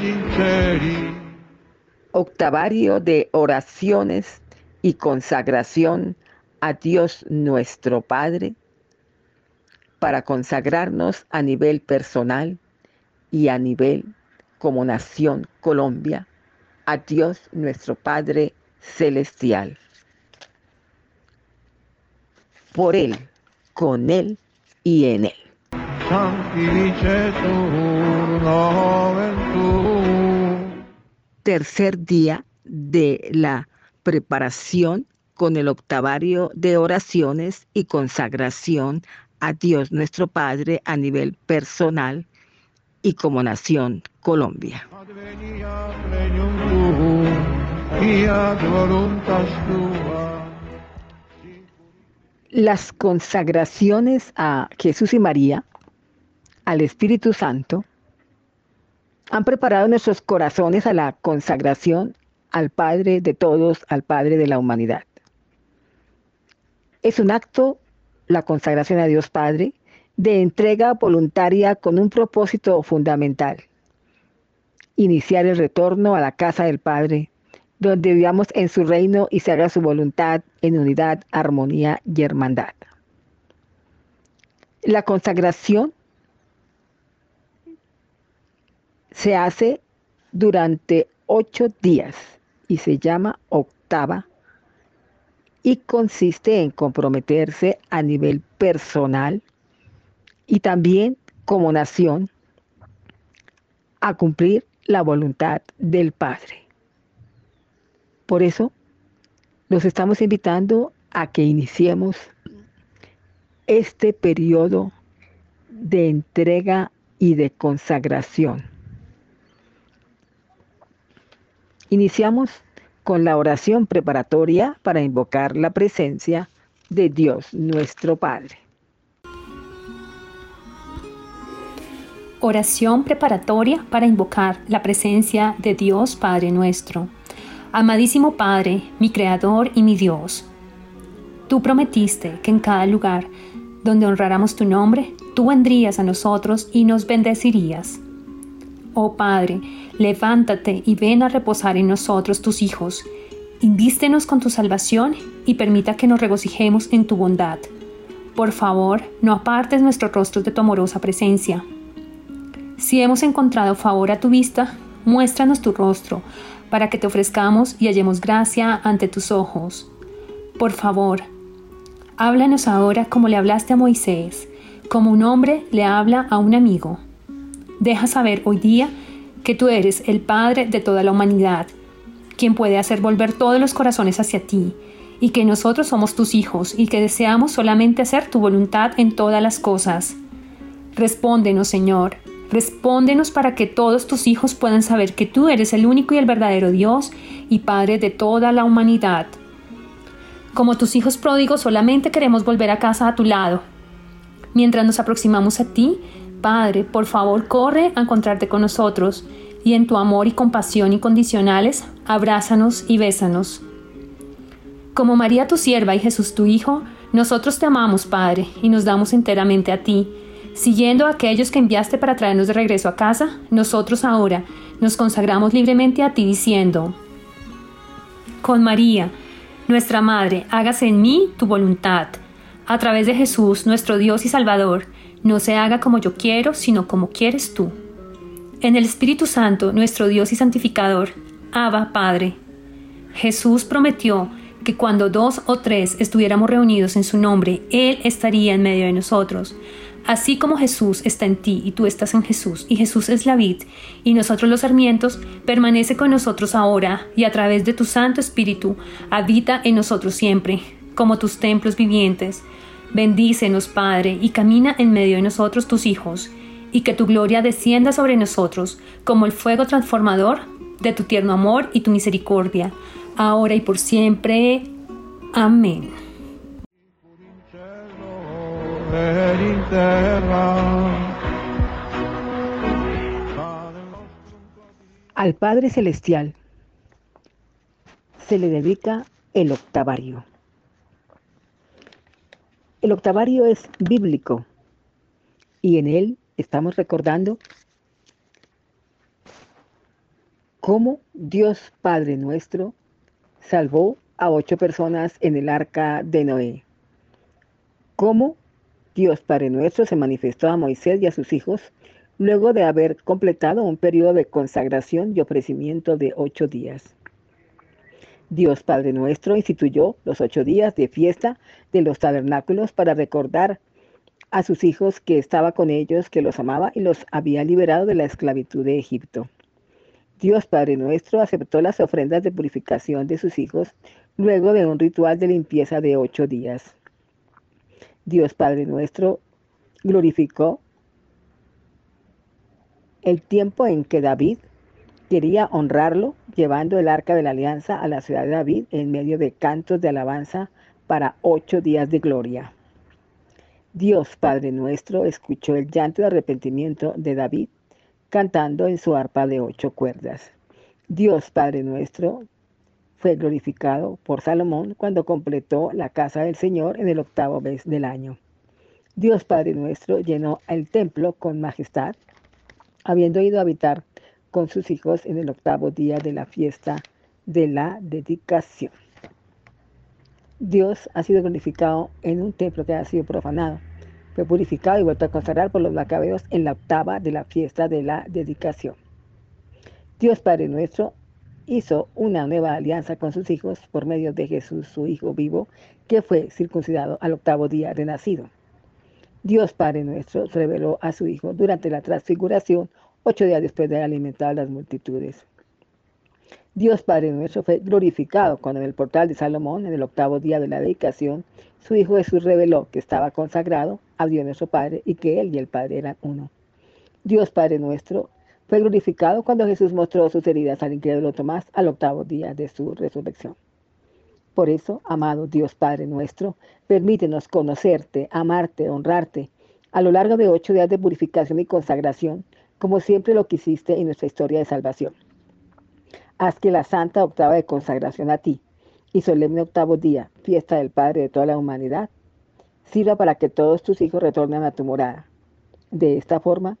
Sinceri. Octavario de oraciones y consagración a Dios nuestro Padre para consagrarnos a nivel personal y a nivel como nación Colombia a Dios nuestro Padre celestial. Por Él, con Él y en Él. Tercer día de la preparación con el octavario de oraciones y consagración a Dios nuestro Padre a nivel personal y como nación Colombia. Las consagraciones a Jesús y María, al Espíritu Santo, han preparado nuestros corazones a la consagración al Padre de todos, al Padre de la humanidad. Es un acto, la consagración a Dios Padre, de entrega voluntaria con un propósito fundamental, iniciar el retorno a la casa del Padre, donde vivamos en su reino y se haga su voluntad en unidad, armonía y hermandad. La consagración se hace durante ocho días y se llama octava y consiste en comprometerse a nivel personal y también como nación a cumplir la voluntad del Padre. Por eso, los estamos invitando a que iniciemos este periodo de entrega y de consagración. Iniciamos con la oración preparatoria para invocar la presencia de Dios nuestro Padre. Oración preparatoria para invocar la presencia de Dios Padre nuestro. Amadísimo Padre, mi Creador y mi Dios, tú prometiste que en cada lugar donde honráramos tu nombre, tú vendrías a nosotros y nos bendecirías. Oh Padre, levántate y ven a reposar en nosotros tus hijos. Invístenos con tu salvación y permita que nos regocijemos en tu bondad. Por favor, no apartes nuestros rostros de tu amorosa presencia si hemos encontrado favor a tu vista, muéstranos tu rostro, para que te ofrezcamos y hallemos gracia ante tus ojos. Por favor, háblanos ahora como le hablaste a Moisés, como un hombre le habla a un amigo. Deja saber hoy día que tú eres el Padre de toda la humanidad, quien puede hacer volver todos los corazones hacia ti, y que nosotros somos tus hijos y que deseamos solamente hacer tu voluntad en todas las cosas. Respóndenos, Señor, Respóndenos para que todos tus hijos puedan saber que tú eres el único y el verdadero Dios y Padre de toda la humanidad. Como tus hijos pródigos solamente queremos volver a casa a tu lado. Mientras nos aproximamos a ti, Padre, por favor corre a encontrarte con nosotros y en tu amor y compasión incondicionales, abrázanos y bésanos. Como María tu sierva y Jesús tu Hijo, nosotros te amamos, Padre, y nos damos enteramente a ti Siguiendo a aquellos que enviaste para traernos de regreso a casa, nosotros ahora nos consagramos libremente a ti diciendo, con María, nuestra Madre, hágase en mí tu voluntad. A través de Jesús, nuestro Dios y Salvador, no se haga como yo quiero, sino como quieres tú. En el Espíritu Santo, nuestro Dios y Santificador, Abba, Padre. Jesús prometió que cuando dos o tres estuviéramos reunidos en su nombre, Él estaría en medio de nosotros. Así como Jesús está en ti y tú estás en Jesús, y Jesús es la vid, y nosotros los sarmientos, permanece con nosotros ahora, y a través de tu Santo Espíritu, habita en nosotros siempre, como tus templos vivientes. Bendícenos, Padre, y camina en medio de nosotros tus hijos, y que tu gloria descienda sobre nosotros, como el fuego transformador de tu tierno amor y tu misericordia, ahora y por siempre. Amén. Al Padre Celestial se le dedica el octavario. El octavario es bíblico y en él estamos recordando cómo Dios Padre nuestro salvó a ocho personas en el arca de Noé. Cómo Dios Padre nuestro se manifestó a Moisés y a sus hijos luego de haber completado un periodo de consagración y ofrecimiento de ocho días. Dios Padre nuestro instituyó los ocho días de fiesta de los tabernáculos para recordar a sus hijos que estaba con ellos, que los amaba y los había liberado de la esclavitud de Egipto. Dios Padre nuestro aceptó las ofrendas de purificación de sus hijos luego de un ritual de limpieza de ocho días. Dios Padre nuestro glorificó el tiempo en que David quería honrarlo, llevando el arca de la alianza a la ciudad de David en medio de cantos de alabanza para ocho días de gloria. Dios Padre nuestro escuchó el llanto de arrepentimiento de David cantando en su arpa de ocho cuerdas. Dios Padre nuestro fue glorificado por Salomón cuando completó la casa del Señor en el octavo mes del año. Dios Padre nuestro llenó el templo con majestad habiendo ido a habitar con sus hijos en el octavo día de la fiesta de la dedicación. Dios ha sido glorificado en un templo que ha sido profanado. Fue purificado y vuelto a consagrar por los macabeos en la octava de la fiesta de la dedicación. Dios Padre nuestro hizo una nueva alianza con sus hijos por medio de Jesús, su Hijo vivo, que fue circuncidado al octavo día de nacido. Dios Padre nuestro reveló a su Hijo durante la transfiguración, ocho días después de alimentar a las multitudes. Dios Padre nuestro fue glorificado cuando en el portal de Salomón, en el octavo día de la dedicación, su Hijo Jesús reveló que estaba consagrado a Dios nuestro Padre y que Él y el Padre eran uno. Dios Padre nuestro fue glorificado cuando Jesús mostró sus heridas al incrédulo Tomás al octavo día de su resurrección. Por eso, amado Dios Padre nuestro, permítenos conocerte, amarte, honrarte a lo largo de ocho días de purificación y consagración, como siempre lo quisiste en nuestra historia de salvación. Haz que la santa octava de consagración a ti y solemne octavo día, fiesta del Padre de toda la humanidad, sirva para que todos tus hijos retornen a tu morada. De esta forma,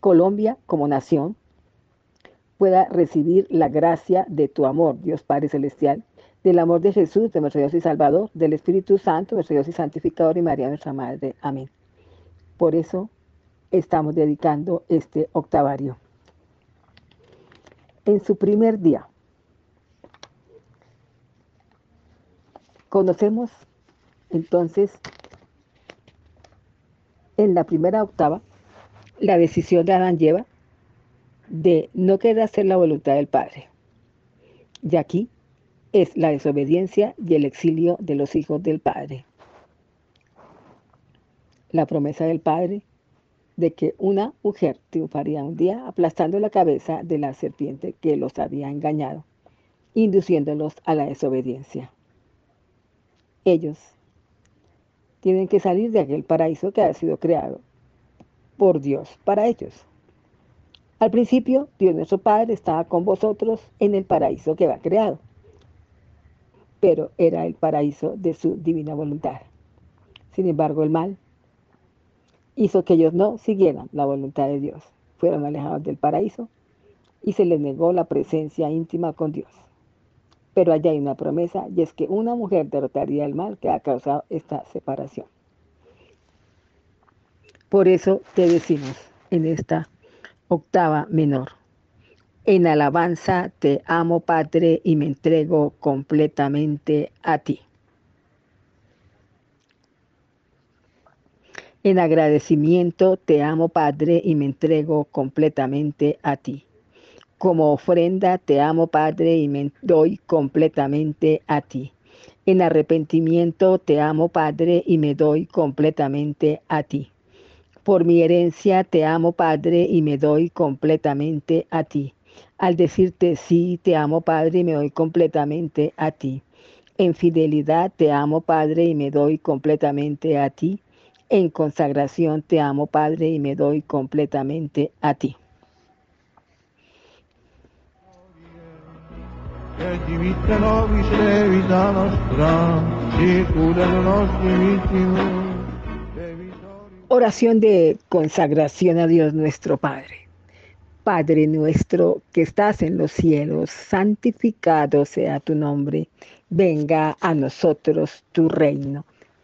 Colombia como nación pueda recibir la gracia de tu amor, Dios Padre Celestial, del amor de Jesús, de nuestro Dios y Salvador, del Espíritu Santo, nuestro Dios y Santificador y María nuestra Madre. Amén. Por eso estamos dedicando este octavario. En su primer día, conocemos entonces en la primera octava la decisión de Adán lleva de no querer hacer la voluntad del Padre. Y aquí es la desobediencia y el exilio de los hijos del Padre. La promesa del Padre de que una mujer triunfaría un día aplastando la cabeza de la serpiente que los había engañado, induciéndolos a la desobediencia. Ellos tienen que salir de aquel paraíso que ha sido creado por Dios para ellos. Al principio, Dios nuestro Padre estaba con vosotros en el paraíso que va creado pero era el paraíso de su divina voluntad. Sin embargo, el mal hizo que ellos no siguieran la voluntad de Dios. Fueron alejados del paraíso y se les negó la presencia íntima con Dios. Pero allá hay una promesa y es que una mujer derrotaría el mal que ha causado esta separación. Por eso te decimos en esta octava menor, en alabanza te amo, Padre, y me entrego completamente a ti. En agradecimiento te amo, Padre, y me entrego completamente a ti. Como ofrenda te amo, Padre, y me doy completamente a ti. En arrepentimiento te amo, Padre, y me doy completamente a ti. Por mi herencia te amo, Padre, y me doy completamente a ti al decirte sí, te amo Padre y me doy completamente a ti. En fidelidad te amo Padre y me doy completamente a ti. En consagración te amo Padre y me doy completamente a ti. Oración de consagración a Dios nuestro Padre. Padre nuestro que estás en los cielos, santificado sea tu nombre. Venga a nosotros tu reino.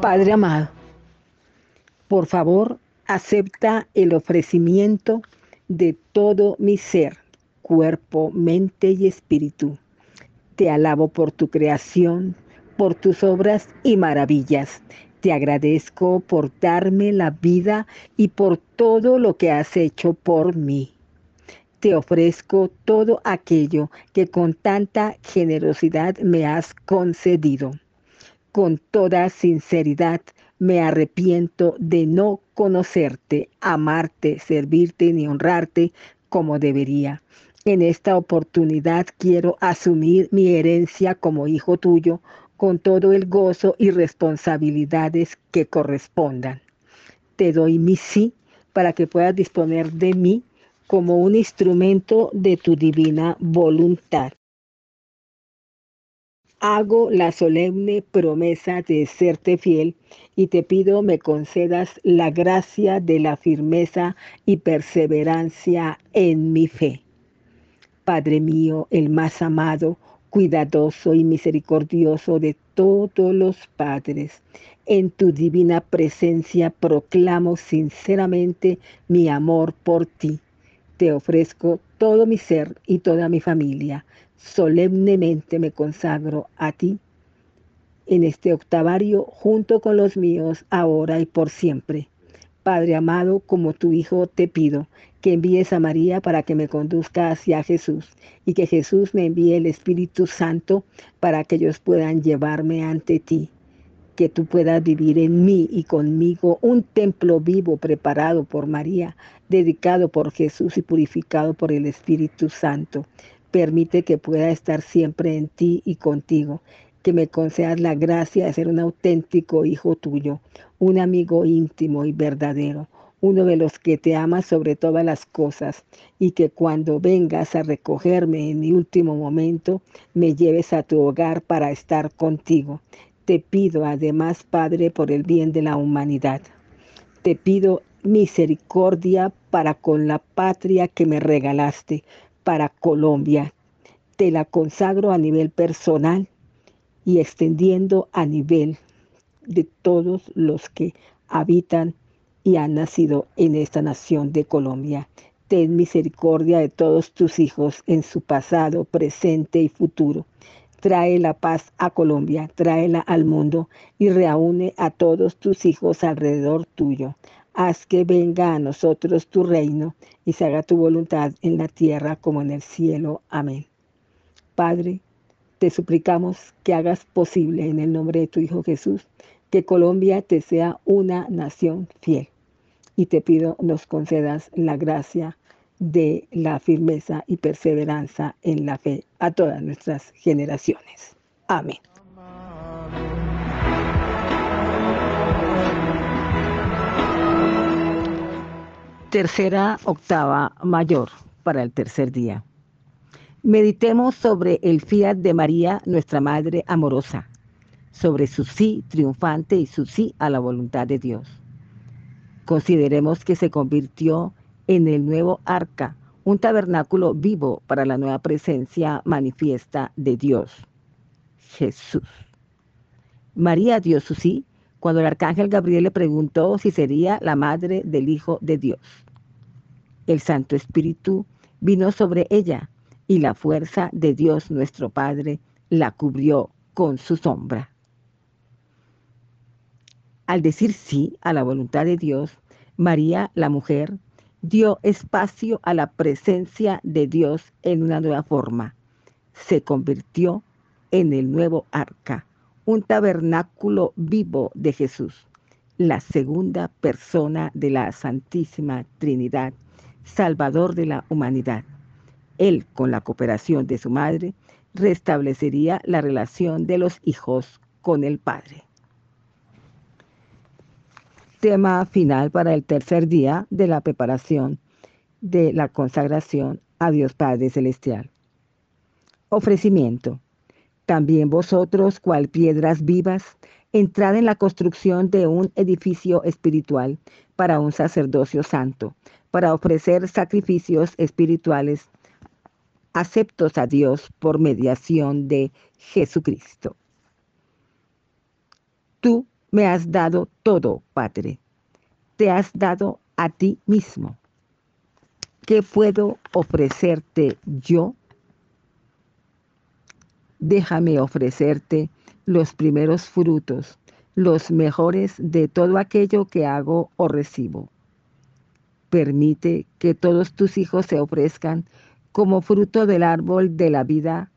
Padre amado, por favor, acepta el ofrecimiento de todo mi ser, cuerpo, mente y espíritu. Te alabo por tu creación, por tus obras y maravillas. Te agradezco por darme la vida y por todo lo que has hecho por mí. Te ofrezco todo aquello que con tanta generosidad me has concedido. Con toda sinceridad me arrepiento de no conocerte, amarte, servirte ni honrarte como debería. En esta oportunidad quiero asumir mi herencia como hijo tuyo, con todo el gozo y responsabilidades que correspondan. Te doy mi sí para que puedas disponer de mí como un instrumento de tu divina voluntad. Hago la solemne promesa de serte fiel y te pido me concedas la gracia de la firmeza y perseverancia en mi fe. Padre mío, el más amado, cuidadoso y misericordioso de todos los padres. En tu divina presencia proclamo sinceramente mi amor por ti. Te ofrezco todo mi ser y toda mi familia. Solemnemente me consagro a ti en este octavario junto con los míos, ahora y por siempre. Padre amado, como tu Hijo te pido que envíes a María para que me conduzca hacia Jesús y que Jesús me envíe el Espíritu Santo para que ellos puedan llevarme ante ti. Que tú puedas vivir en mí y conmigo un templo vivo preparado por María, dedicado por Jesús y purificado por el Espíritu Santo. Permite que pueda estar siempre en ti y contigo que me concedas la gracia de ser un auténtico hijo tuyo, un amigo íntimo y verdadero, uno de los que te ama sobre todas las cosas, y que cuando vengas a recogerme en mi último momento, me lleves a tu hogar para estar contigo. Te pido además, Padre, por el bien de la humanidad. Te pido misericordia para con la patria que me regalaste, para Colombia. Te la consagro a nivel personal y extendiendo a nivel de todos los que habitan y han nacido en esta nación de Colombia. Ten misericordia de todos tus hijos en su pasado, presente y futuro. Trae la paz a Colombia, tráela al mundo y reúne a todos tus hijos alrededor tuyo. Haz que venga a nosotros tu reino y se haga tu voluntad en la tierra como en el cielo. Amén. Padre, te suplicamos que hagas posible en el nombre de tu Hijo Jesús que Colombia te sea una nación fiel y te pido nos concedas la gracia de la firmeza y perseverancia en la fe a todas nuestras generaciones. Amén. Tercera octava mayor para el tercer día. Meditemos sobre el fiat de María, nuestra Madre amorosa, sobre su sí triunfante y su sí a la voluntad de Dios. Consideremos que se convirtió en el nuevo arca, un tabernáculo vivo para la nueva presencia manifiesta de Dios, Jesús. María dio su sí cuando el arcángel Gabriel le preguntó si sería la madre del Hijo de Dios. El Santo Espíritu vino sobre ella y la fuerza de Dios nuestro Padre la cubrió con su sombra. Al decir sí a la voluntad de Dios, María, la mujer, dio espacio a la presencia de Dios en una nueva forma. Se convirtió en el nuevo arca, un tabernáculo vivo de Jesús, la segunda persona de la Santísima Trinidad, Salvador de la humanidad. Él, con la cooperación de su madre, restablecería la relación de los hijos con el Padre. Tema final para el tercer día de la preparación de la consagración a Dios Padre Celestial. Ofrecimiento. También vosotros, cual piedras vivas, entrad en la construcción de un edificio espiritual para un sacerdocio santo, para ofrecer sacrificios espirituales aceptos a Dios por mediación de Jesucristo. Tú me has dado todo, Padre. Te has dado a ti mismo. ¿Qué puedo ofrecerte yo? Déjame ofrecerte los primeros frutos, los mejores de todo aquello que hago o recibo. Permite que todos tus hijos se ofrezcan como fruto del árbol de la vida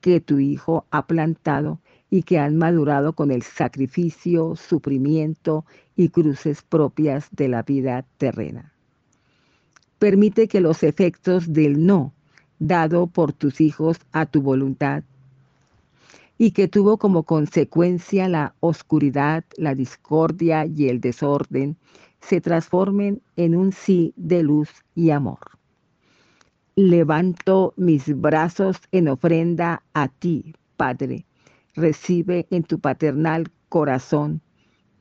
que tu Hijo ha plantado y que han madurado con el sacrificio, sufrimiento y cruces propias de la vida terrena. Permite que los efectos del no dado por tus hijos a tu voluntad y que tuvo como consecuencia la oscuridad, la discordia y el desorden, se transformen en un sí de luz y amor levanto mis brazos en ofrenda a ti, Padre. Recibe en tu paternal corazón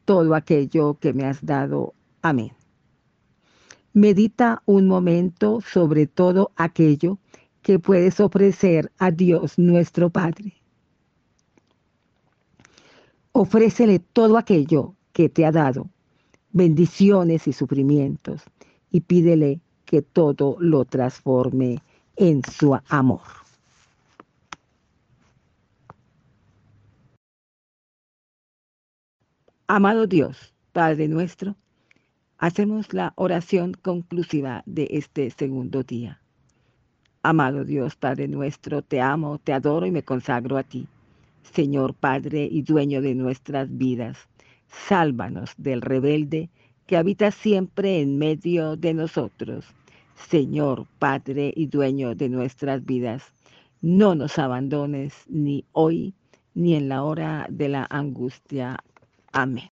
todo aquello que me has dado. Amén. Medita un momento sobre todo aquello que puedes ofrecer a Dios nuestro Padre. Ofrécele todo aquello que te ha dado, bendiciones y sufrimientos, y pídele que todo lo transforme en su amor. Amado Dios, Padre nuestro, hacemos la oración conclusiva de este segundo día. Amado Dios, Padre nuestro, te amo, te adoro y me consagro a ti. Señor Padre y dueño de nuestras vidas, sálvanos del rebelde que habita siempre en medio de nosotros. Señor, Padre y dueño de nuestras vidas, no nos abandones ni hoy ni en la hora de la angustia. Amén.